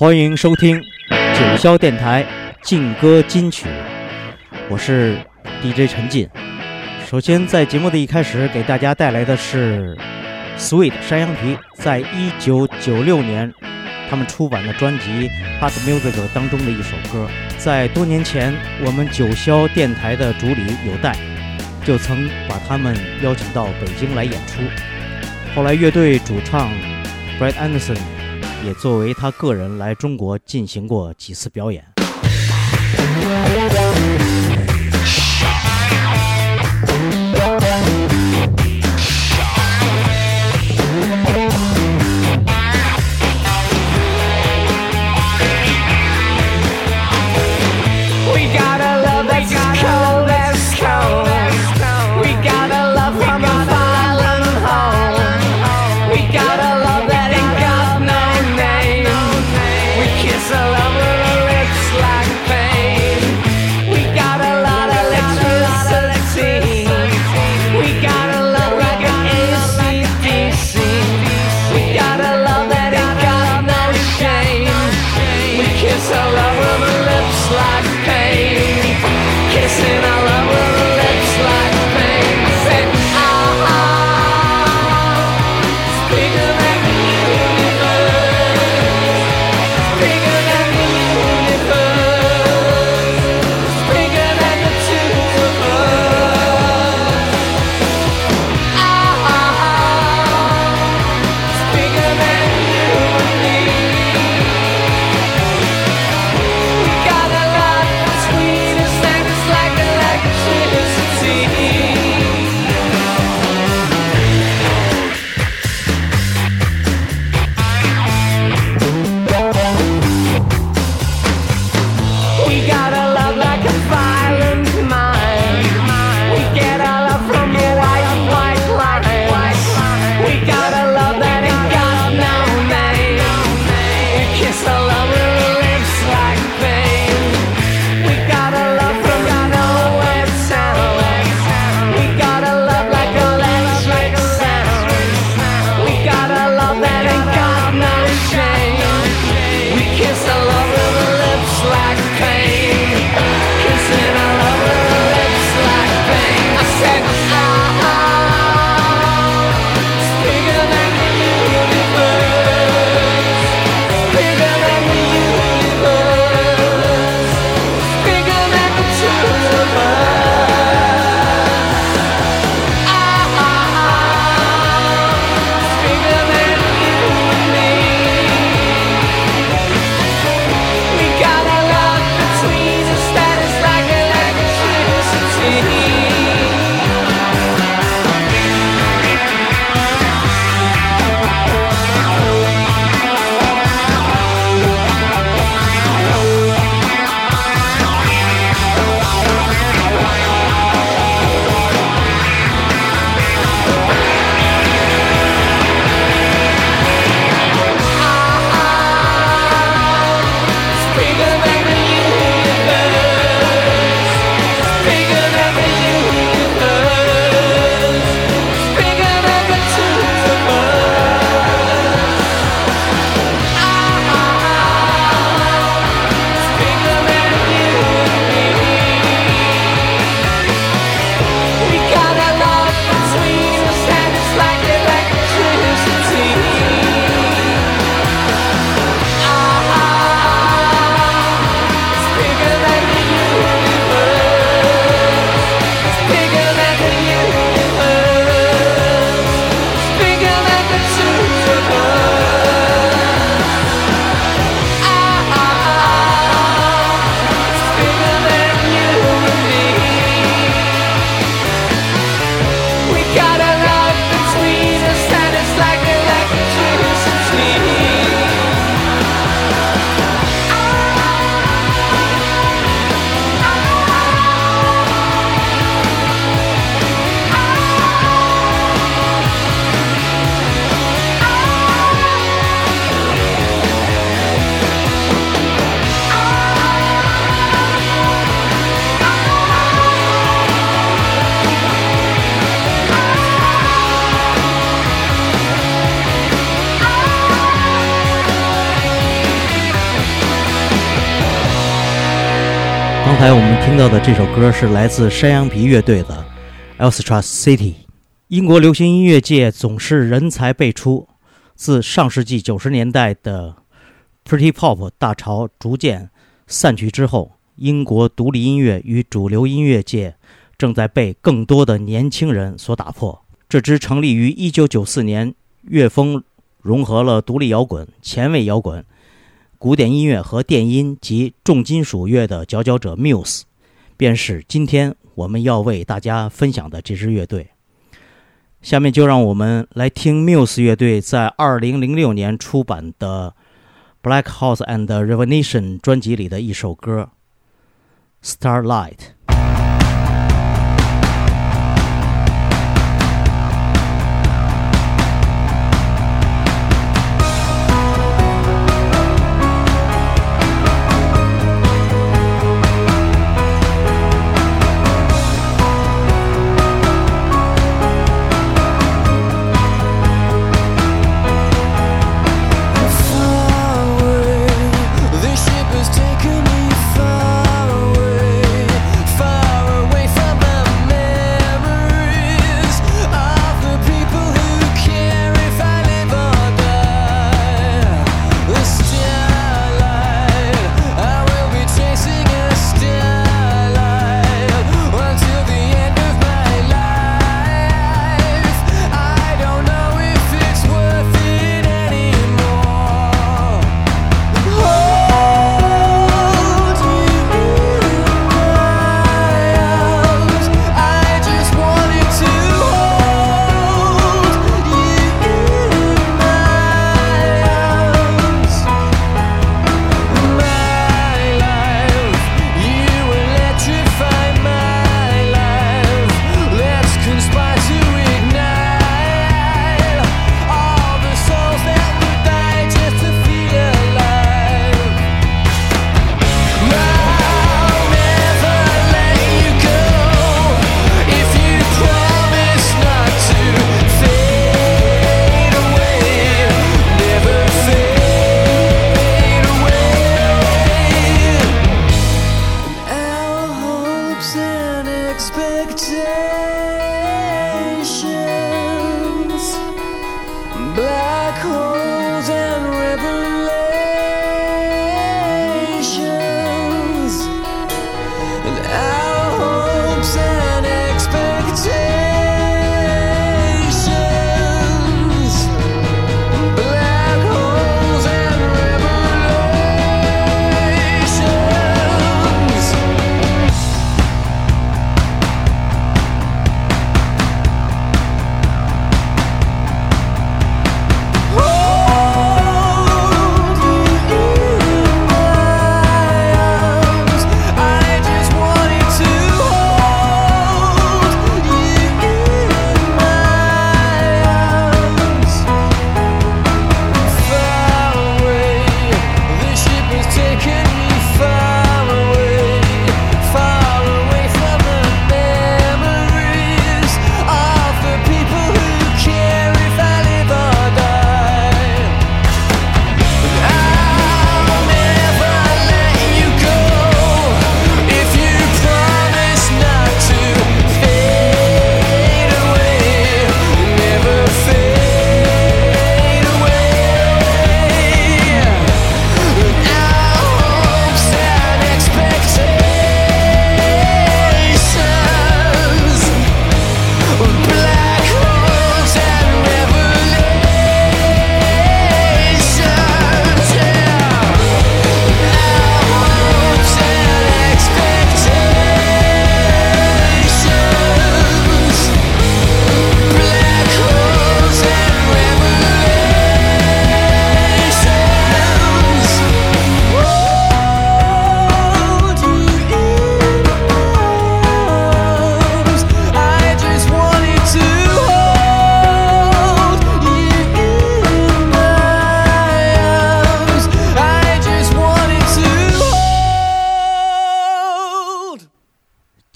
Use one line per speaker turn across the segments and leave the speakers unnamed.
欢迎收听九霄电台劲歌金曲，我是 DJ 陈进。首先，在节目的一开始，给大家带来的是 Sweet 山羊皮在一九九六年他们出版的专辑《Hot Music》当中的一首歌。在多年前，我们九霄电台的主理有代就曾把他们邀请到北京来演出。后来，乐队主唱 Brad Anderson 也作为他个人来中国进行过几次表演。
刚
才我们听到的这首歌是来自山羊皮乐队的《Elstra City》。英国流行音乐界总是人才辈出，自上世纪九十年代的 Pretty Pop 大潮逐渐散去之后，英国独立音乐与主流音乐界正在被更多的年轻人所打破。这支成立于1994年、乐风融合了独立摇滚、前卫摇滚。古典音乐和电音及重金属乐的佼佼者 Muse，便是今天我们要为大家分享的这支乐队。下面就让我们来听 Muse 乐队在二零零六年出版的《Black House and Revelation》专辑里的一首歌《Starlight》。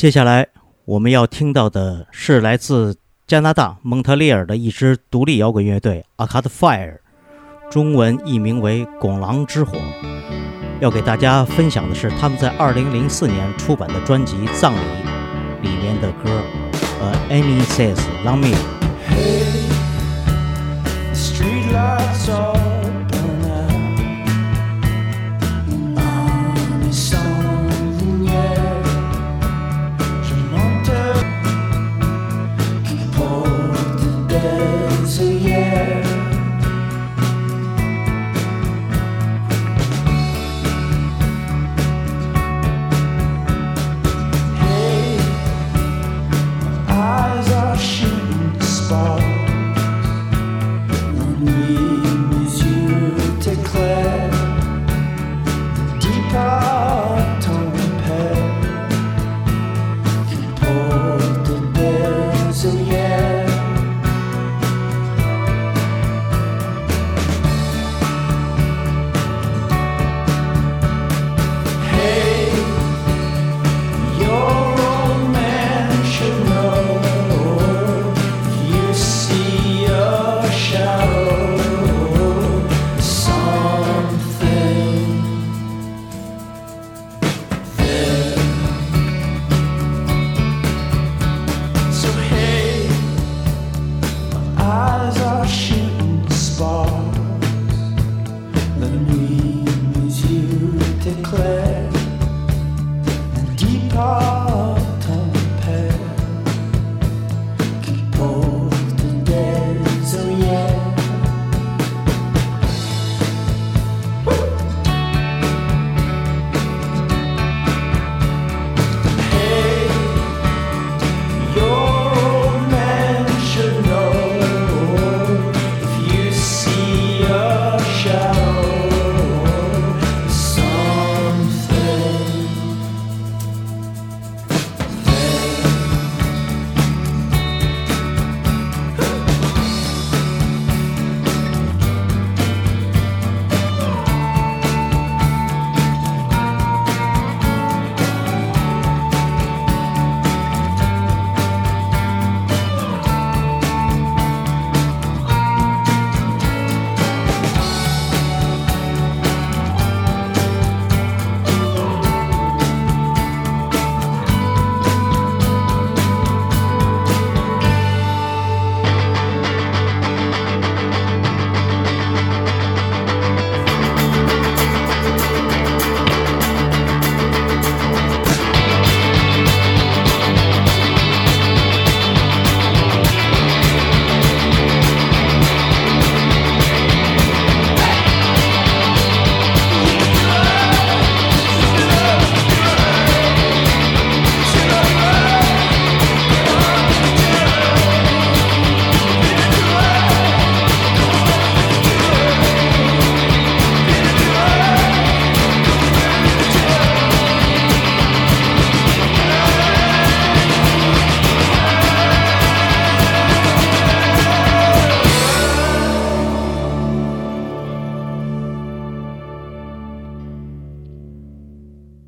接下来我们要听到的是来自加拿大蒙特利尔的一支独立摇滚乐队 Arcade Fire
中文译名为《拱狼之火》。要给大家分享的是他们在2004年出版的专辑《葬礼》里面的歌，呃，Any Says Love Me。
The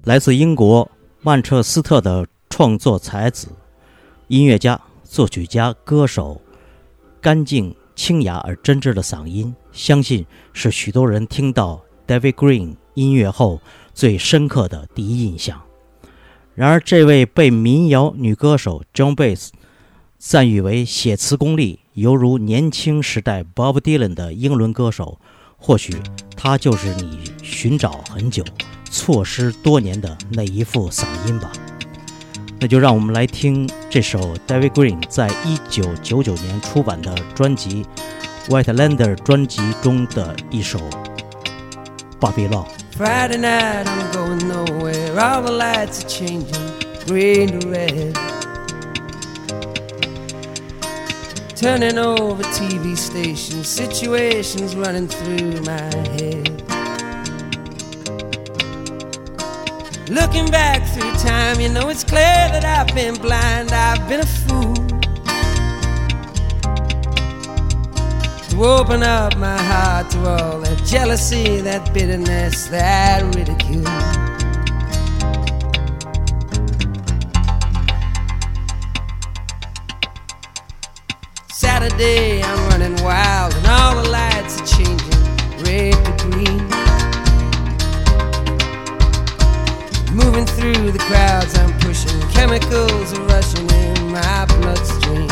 来自英国曼彻斯特的创作才子、音乐家、作曲家、歌手，干净、清雅而真挚的嗓音，相信是许多人听到 David Green 音乐后最深刻的第一印象。然而，这位被民谣女歌手 John Baez 赞誉为写词功力犹如年轻时代 Bob Dylan 的英伦歌手，或许他就是你寻找很久、错失多年的那一副嗓音吧。那就让我们来听这首 David Green 在一九九九年出版的专辑《White Lander》专辑中的一首《巴比伦》。
Friday night, I'm going nowhere. All the lights are changing, green to red. Turning over TV stations, situations running through my head. Looking back through time, you know it's clear that I've been blind, I've been a fool. To open up my heart to all that jealousy, that bitterness, that ridicule. Saturday, I'm running wild, and all the lights are changing, Moving through the crowds, I'm pushing. Chemicals are rushing in my bloodstream.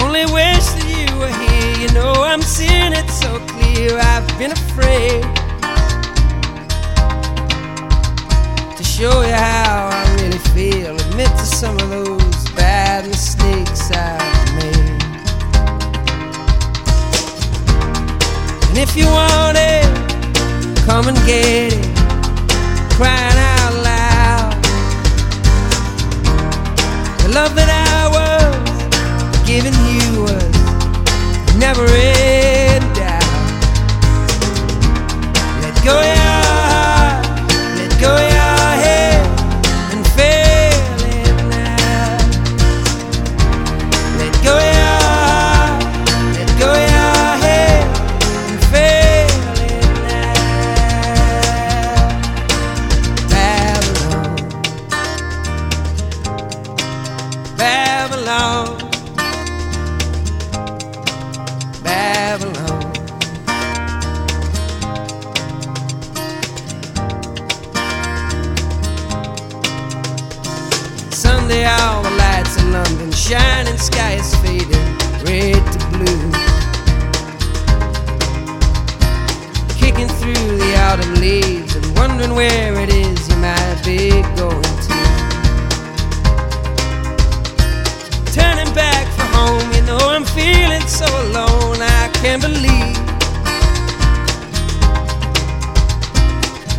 Only wish that you were here. You know I'm seeing it so clear. I've been afraid to show you how I really feel. Admit to some of those bad mistakes I've made. And if you want it, come and get it.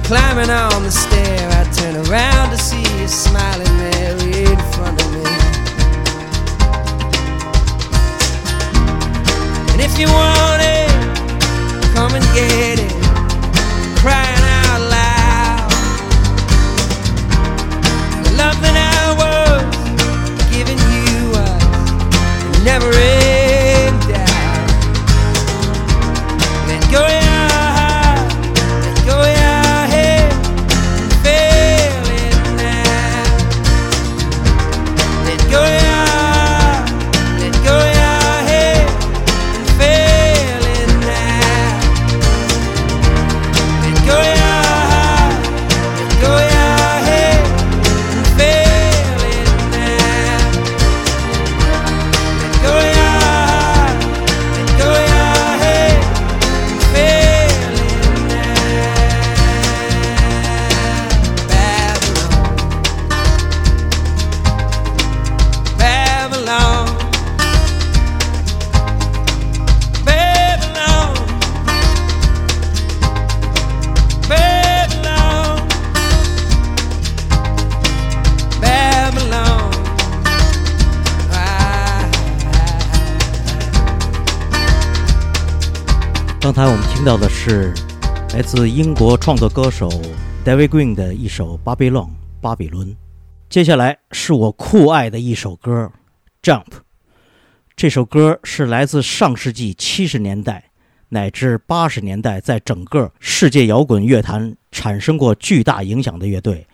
Climbing on the stair, I turn around to see you smiling there in front of me. And if you want it, come and get it. Crying out loud. The love that I was giving you was never in
刚才我们听到的是来自英国创作歌手 David Green 的一首《巴比伦》巴比伦。接下来是我酷爱的一首歌《Jump》。这首歌是来自上世纪七十年代乃至八十年代，在整个世界摇滚乐坛产生过巨大影响的乐队。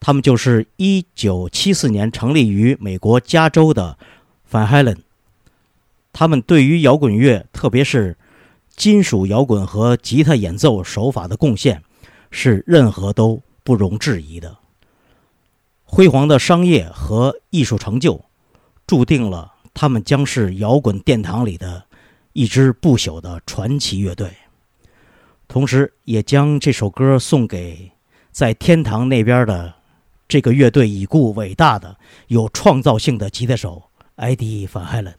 他们就是一九七四年成立于美国加州的 Van Halen。他们对于摇滚乐，特别是金属摇滚和吉他演奏手法的贡献，是任何都不容置疑的。辉煌的商业和艺术成就，注定了他们将是摇滚殿堂里的一支不朽的传奇乐队。同时，也将这首歌送给在天堂那边的这个乐队已故伟大的、有创造性的吉他手艾迪·范海伦。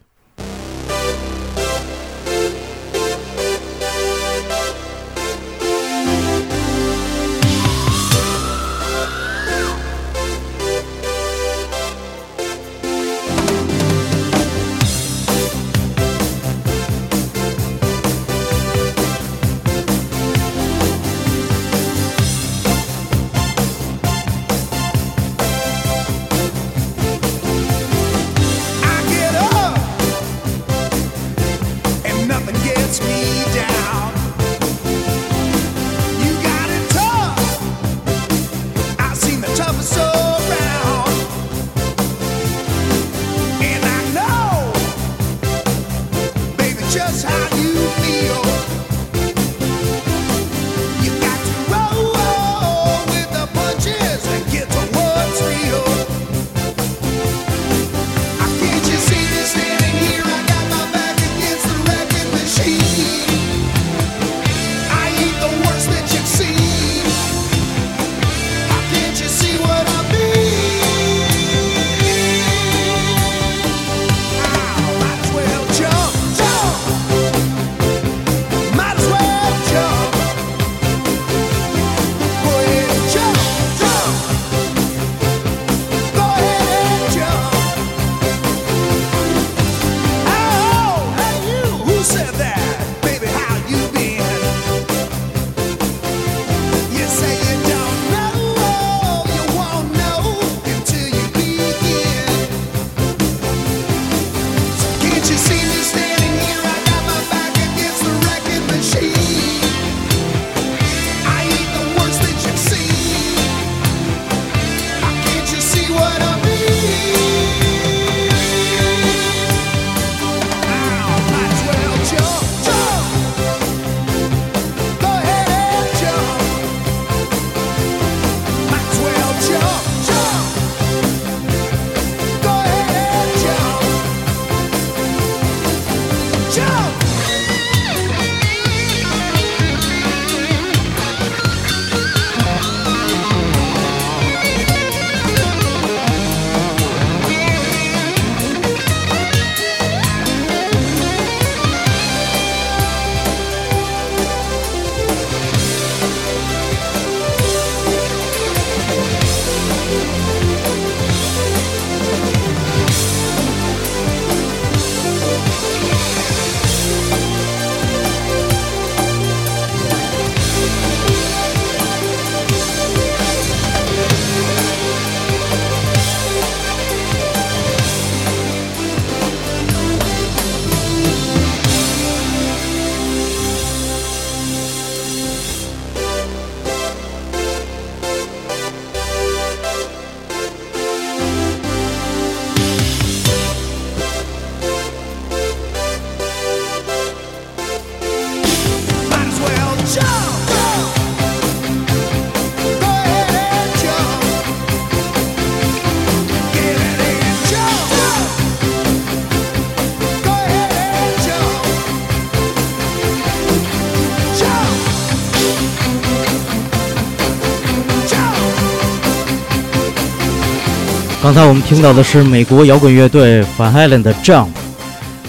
刚才我们听到的是美国摇滚乐队 Van Halen 的《Jump》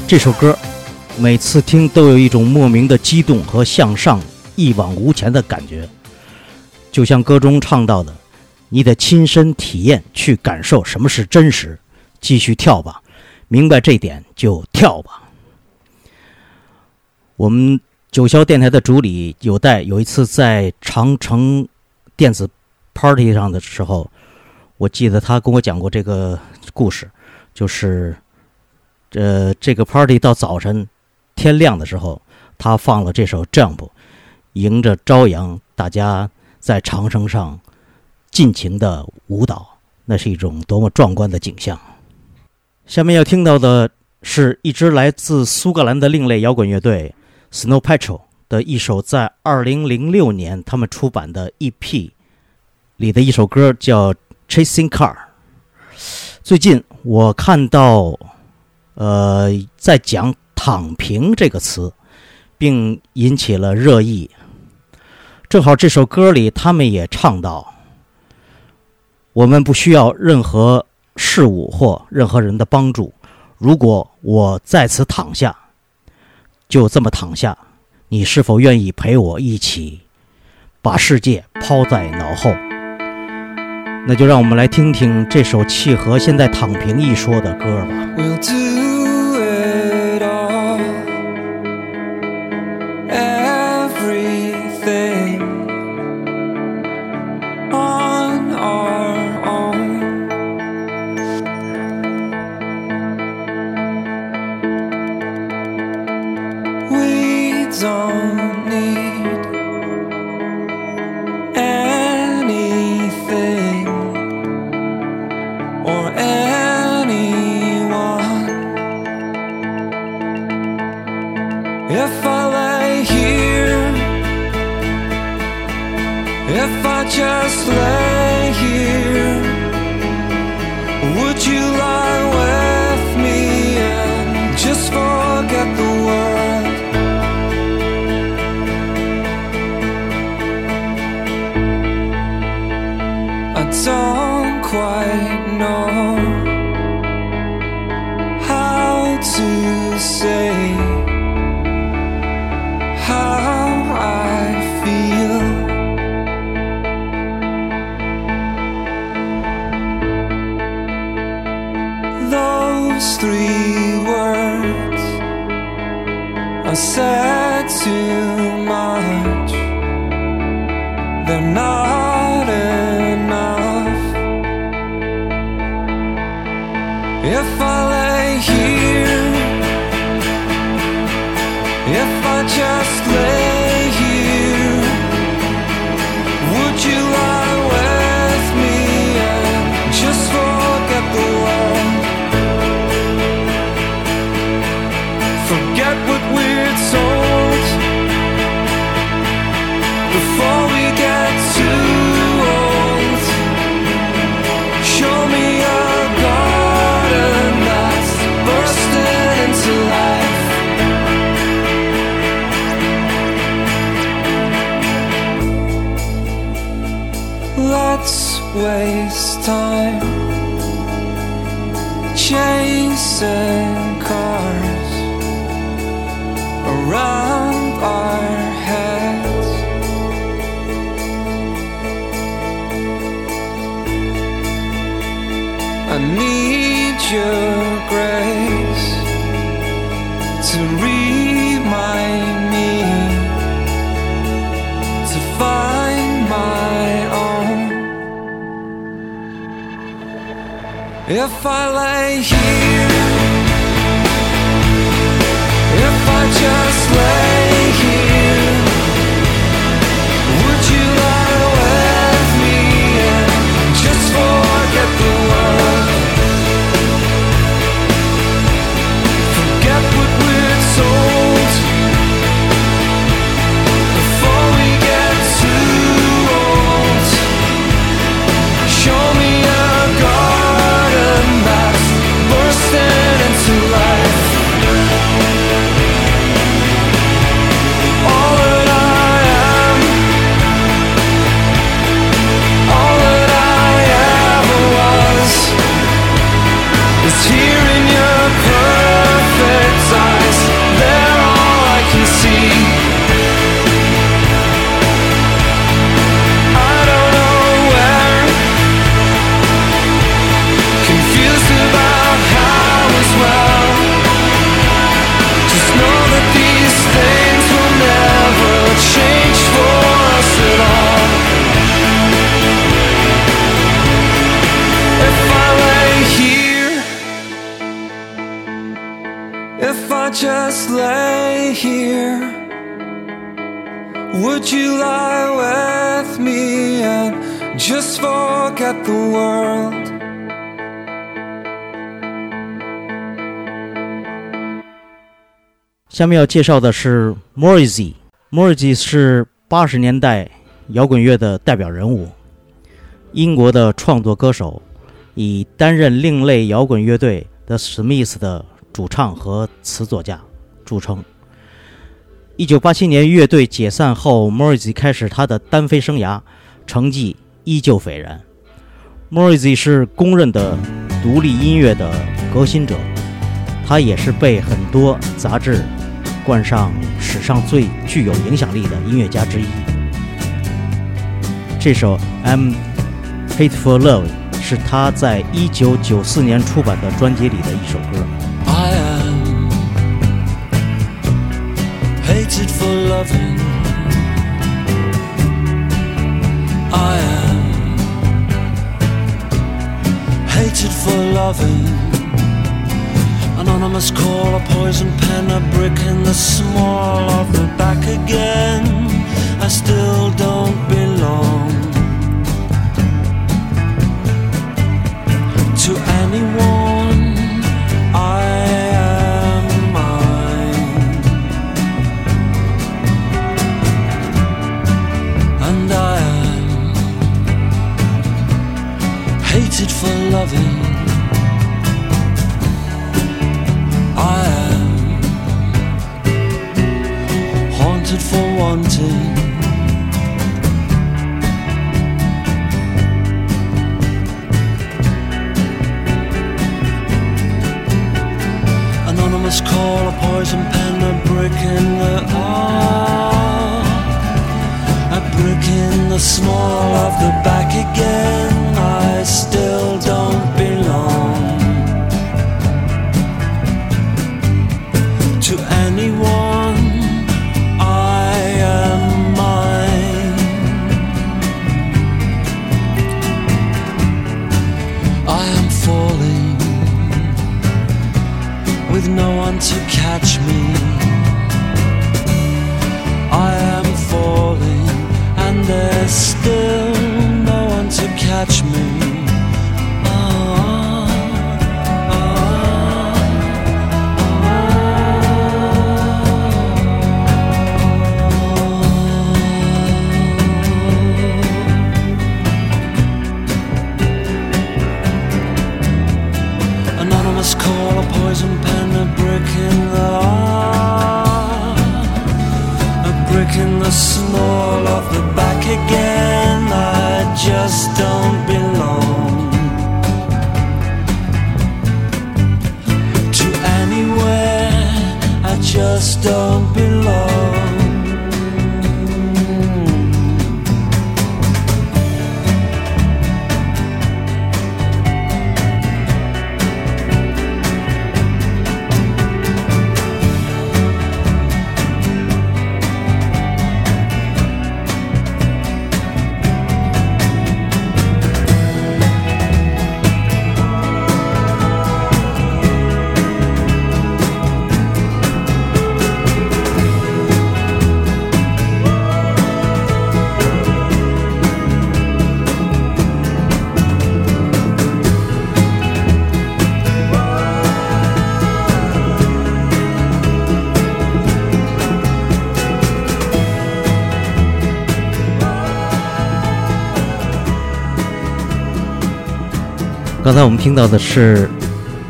这首歌，每次听都有一种莫名的激动和向上、一往无前的感觉，就像歌中唱到的：“你得亲身体验，去感受什么是真实。继续跳吧，明白这点就跳吧。”我们九霄电台的主理有代有一次在长城电子 party 上的时候。我记得他跟我讲过这个故事，就是，呃，这个 party 到早晨天亮的时候，他放了这首《Jump》，迎着朝阳，大家在长城上尽情的舞蹈，那是一种多么壮观的景象。下面要听到的是一支来自苏格兰的另类摇滚乐队 Snow Patrol 的一首在2006年他们出版的 EP 里的一首歌，叫。Chasing Car。最近我看到，呃，在讲“躺平”这个词，并引起了热议。正好这首歌里，他们也唱到：我们不需要任何事物或任何人的帮助。如果我在此躺下，就这么躺下，你是否愿意陪我一起把世界抛在脑后？那就让我们来听听这首契合现在“躺平”一说的歌吧。
Just lay I need your grace to remind me to find my own. If I lay here, if I just lay just lay here? Would you lie with me and just forget the world?
下面要介绍的是 Morrissey。Morrissey 是八十年代摇滚乐的代表人物，英国的创作歌手，以担任另类摇滚乐队 The Smiths 的主唱和词作家著称。一九八七年乐队解散后，Morrissey 开始他的单飞生涯，成绩依旧斐然。Morrissey 是公认的独立音乐的革新者，他也是被很多杂志冠上史上最具有影响力的音乐家之一。这首《I'm Hateful Love》是他在一九九四年出版的专辑里的一首歌。
I am hated for loving. I am hated for loving. Anonymous call, a poison pen, a brick in the small of the back again. I still don't belong for loving. I am haunted for wanting. Anonymous call, a poison pen, a brick in the ah, a brick in the small of the back
刚才我们听到的是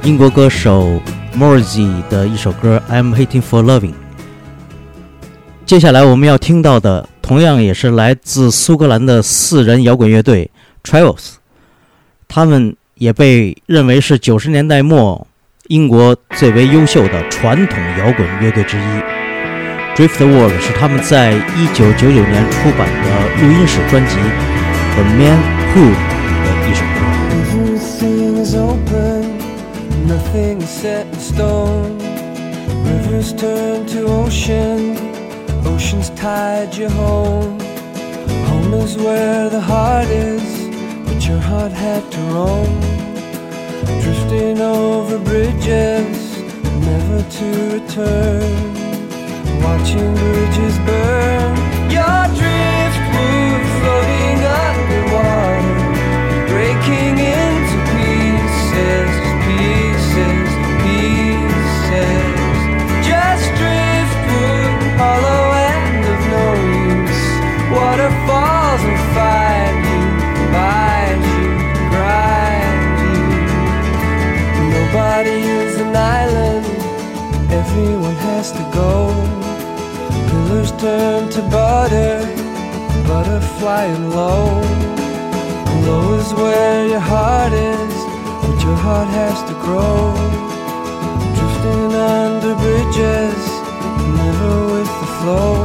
英国歌手 Morrissey 的一首歌《I'm Hating for Loving》。接下来我们要听到的，同样也是来自苏格兰的四人摇滚乐队 Travels，他们也被认为是九十年代末英国最为优秀的传统摇滚乐队之一。Driftwood 是他们在一九九九年出版的录音室专辑《The
Man Who》nothing is set in stone. Rivers turn to ocean, oceans tide you home. Home is where the heart is, but your heart had to roam. Drifting over bridges,
never to return. Watching bridges burn, your driftwood floating underwater, grow. Drifting under bridges, never with the flow.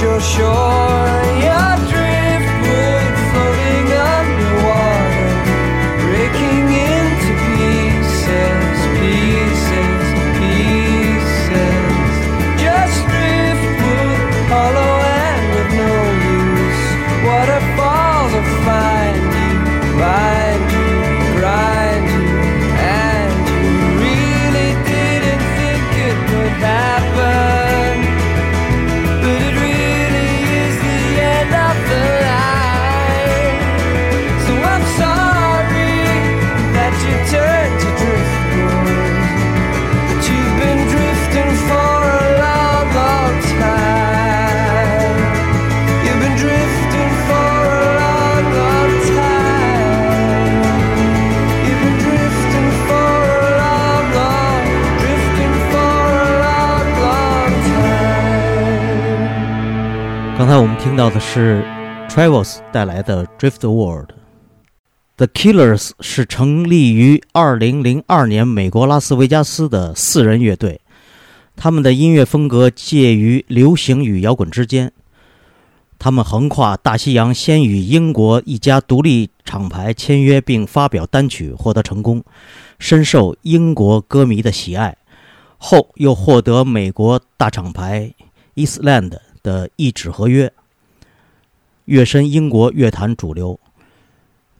Your shore, your
到的是 Travels 带来的 Driftwood。The Killers 是成立于2002年美国拉斯维加斯的四人乐队，他们的音乐风格介于流行与摇滚之间。他们横跨大西洋，先与英国一家独立厂牌签约并发表单曲，获得成功，深受英国歌迷的喜爱。后又获得美国大厂牌 Eastland 的一纸合约，跃身英国乐坛主流。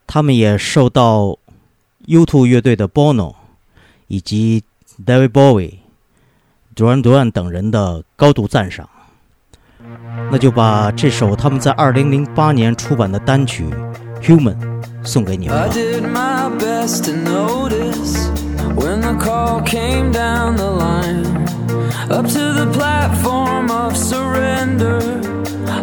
他们也受到 U2 乐队的 Bono 以及 David Bowie、Duran Duran 等人的高度赞赏。那就把这首他们在2008年出版的单曲《Human》送给你们
I
吧。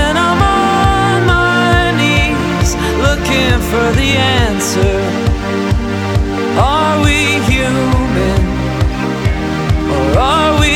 And I'm on my knees looking for the answer. Are we human? Or are we?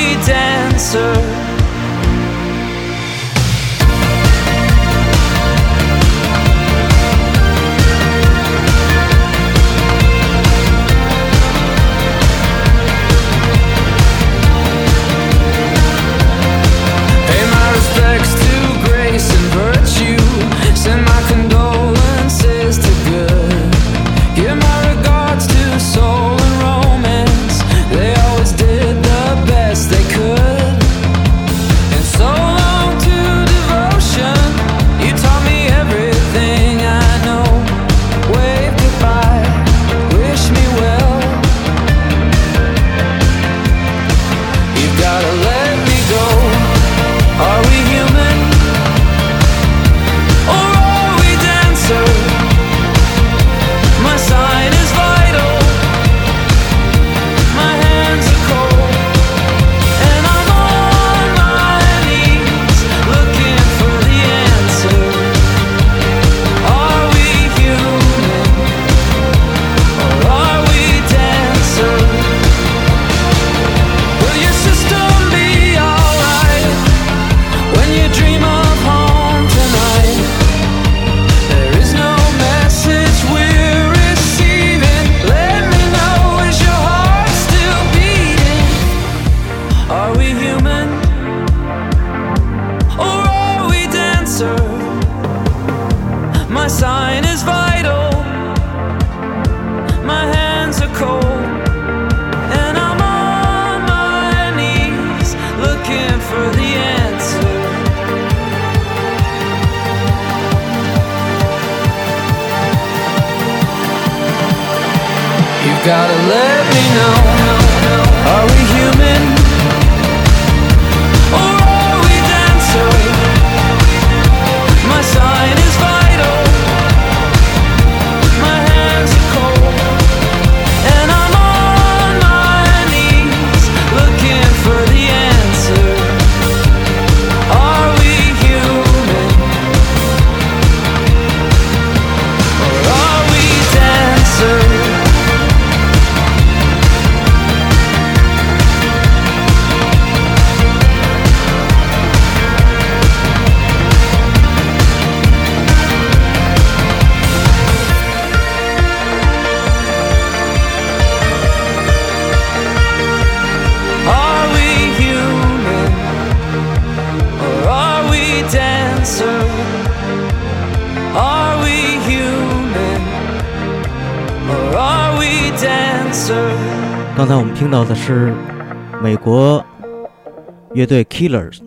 乐队 Killers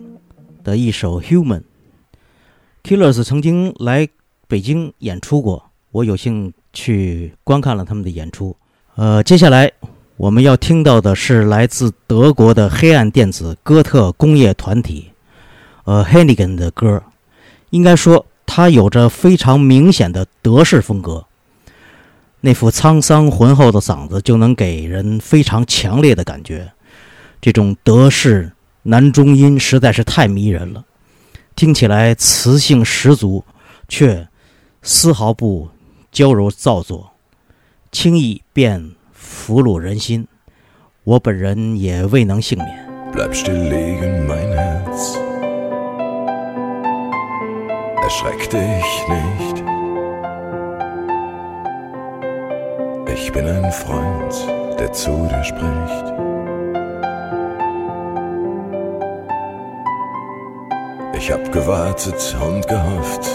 的一首《Human》。Killers 曾经来北京演出过，我有幸去观看了他们的演出。呃，接下来我们要听到的是来自德国的黑暗电子哥特工业团体，呃 h e n n i g a n 的歌。应该说，它有着非常明显的德式风格。那副沧桑浑厚的嗓子就能给人非常强烈的感觉，这种德式男中音实在是太迷人了，听起来磁性十足，却丝毫不娇柔造作，轻易便俘虏人心。我本人也未能幸免。
Ich hab gewartet und gehofft,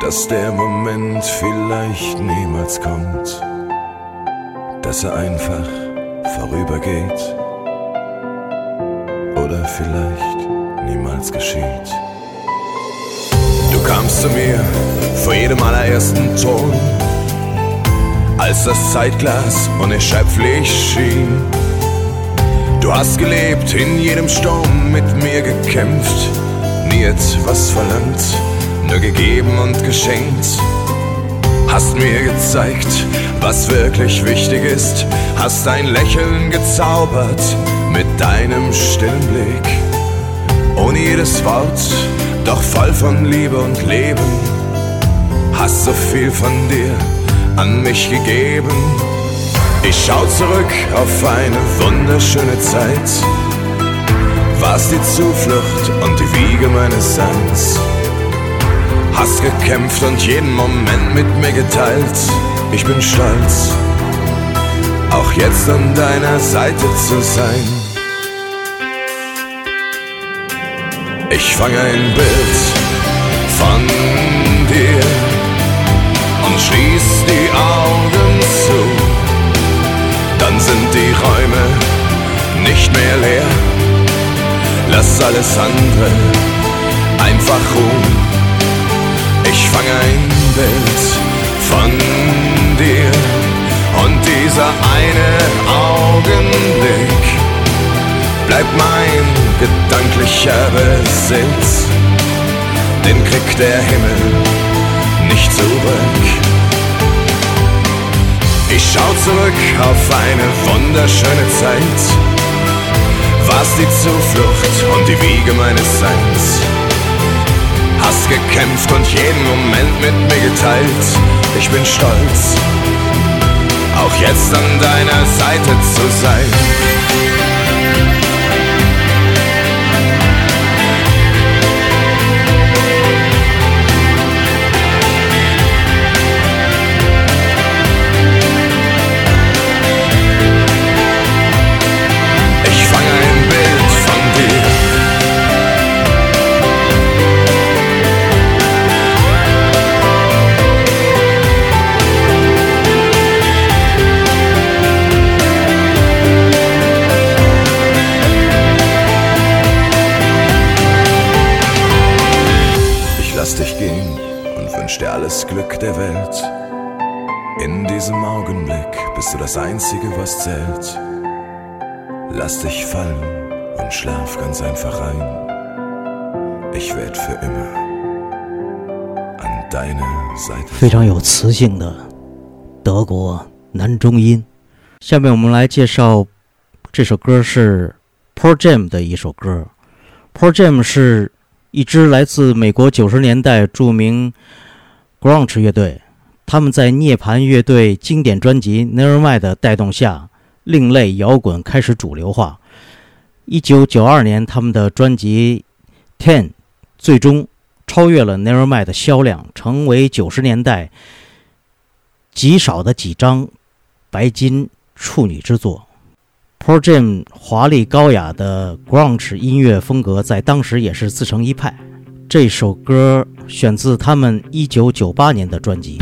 dass der Moment vielleicht niemals kommt, dass er einfach vorübergeht oder vielleicht niemals geschieht. Du kamst zu mir vor jedem allerersten Ton, als das Zeitglas unerschöpflich schien. Du hast gelebt, in jedem Sturm mit mir gekämpft, nie etwas verlangt, nur gegeben und geschenkt. Hast mir gezeigt, was wirklich wichtig ist, hast ein Lächeln gezaubert mit deinem stillen Blick. Ohne jedes Wort, doch voll von Liebe und Leben, hast so viel von dir an mich gegeben. Ich schau zurück auf eine wunderschöne Zeit, warst die Zuflucht und die Wiege meines Seins. Hast gekämpft und jeden Moment mit mir geteilt. Ich bin stolz, auch jetzt an deiner Seite zu sein. Ich fange ein Bild von sind die Räume nicht mehr leer. Lass alles andere einfach ruhen. Ich fange ein Bild von dir und dieser eine Augenblick bleibt mein gedanklicher Besitz. Den kriegt der Himmel nicht zurück. Ich schau zurück auf eine wunderschöne Zeit. Warst die Zuflucht und die Wiege meines Seins. Hast gekämpft und jeden Moment mit mir geteilt. Ich bin stolz, auch jetzt an deiner Seite zu sein. In diesem Augenblick bist du das Einzige, was zählt. Lass dich fallen und schlaf ganz einfach ein. Ich werd für immer an deiner Seite.
非常有磁性的德国男中音。下面我们来介绍这首歌是 Pearl Jam 的一首歌。Pearl Jam 是一支来自美国九十年代著名 grunge 乐队，他们在涅槃乐队经典专辑《Nevermind》的带动下，另类摇滚开始主流化。一九九二年，他们的专辑《Ten》最终超越了 Nevermind 的销量，成为九十年代极少的几张白金处女之作。Pearl Jam 华丽高雅的 grunge 音乐风格在当时也是自成一派。这首歌选自他们一九九八年的专辑。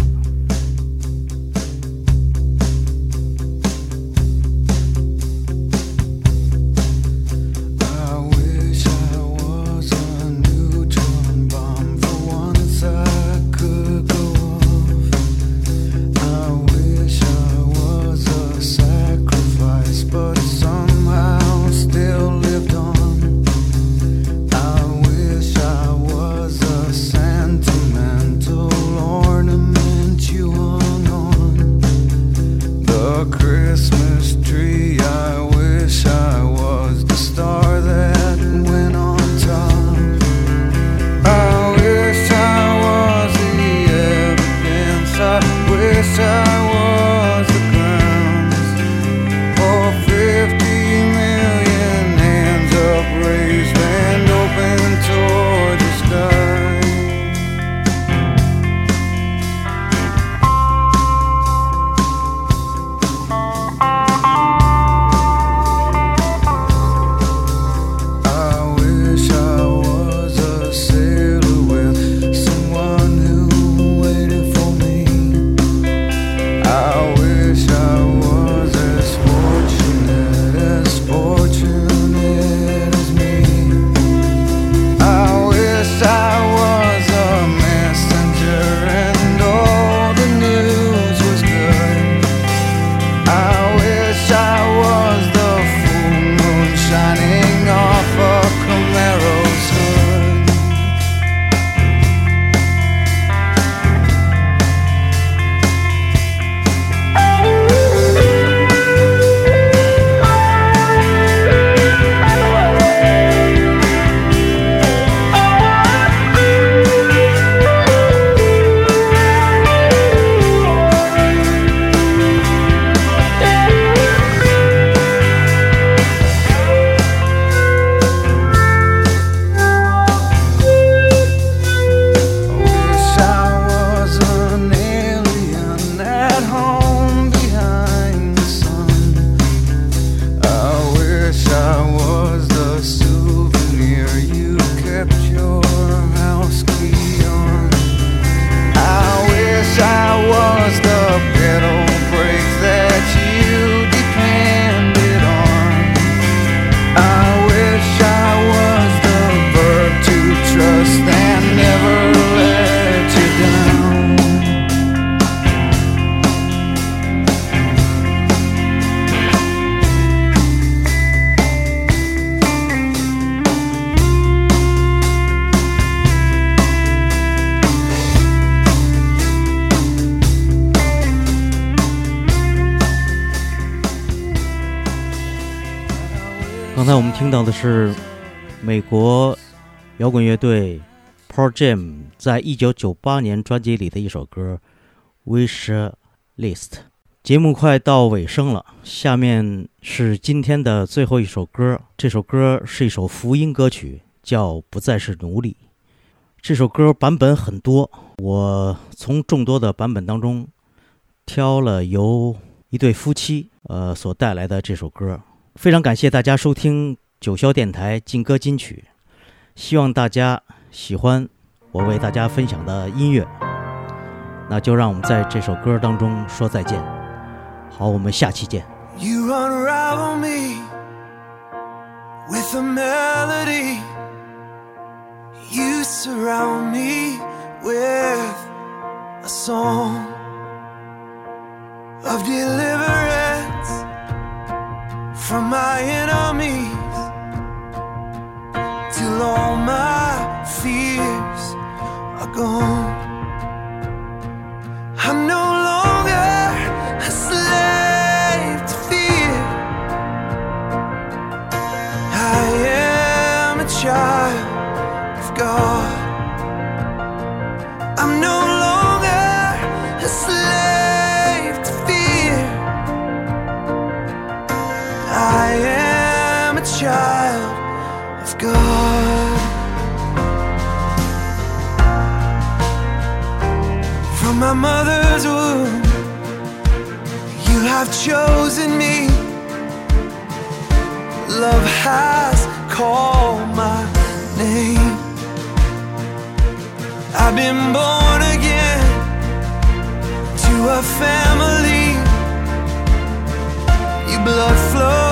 是美国摇滚乐队 Pearl Jam 在一九九八年专辑里的一首歌《Wish List》。节目快到尾声了，下面是今天的最后一首歌。这首歌是一首福音歌曲，叫《不再是奴隶》。这首歌版本很多，我从众多的版本当中挑了由一对夫妻呃所带来的这首歌。非常感谢大家收听九霄电台劲歌金曲，希望大家喜欢我为大家分享的音乐。那就让我们在这首歌当中说再见。好，我们下期见。
You unravel me with a melody. You surround me with a song.
of deliverance from my enemies till all my fears are gone. I'm no longer a slave to fear. I am a child of God. mother's womb. You have chosen me. Love has called my name. I've been born again to a family. Your blood flows.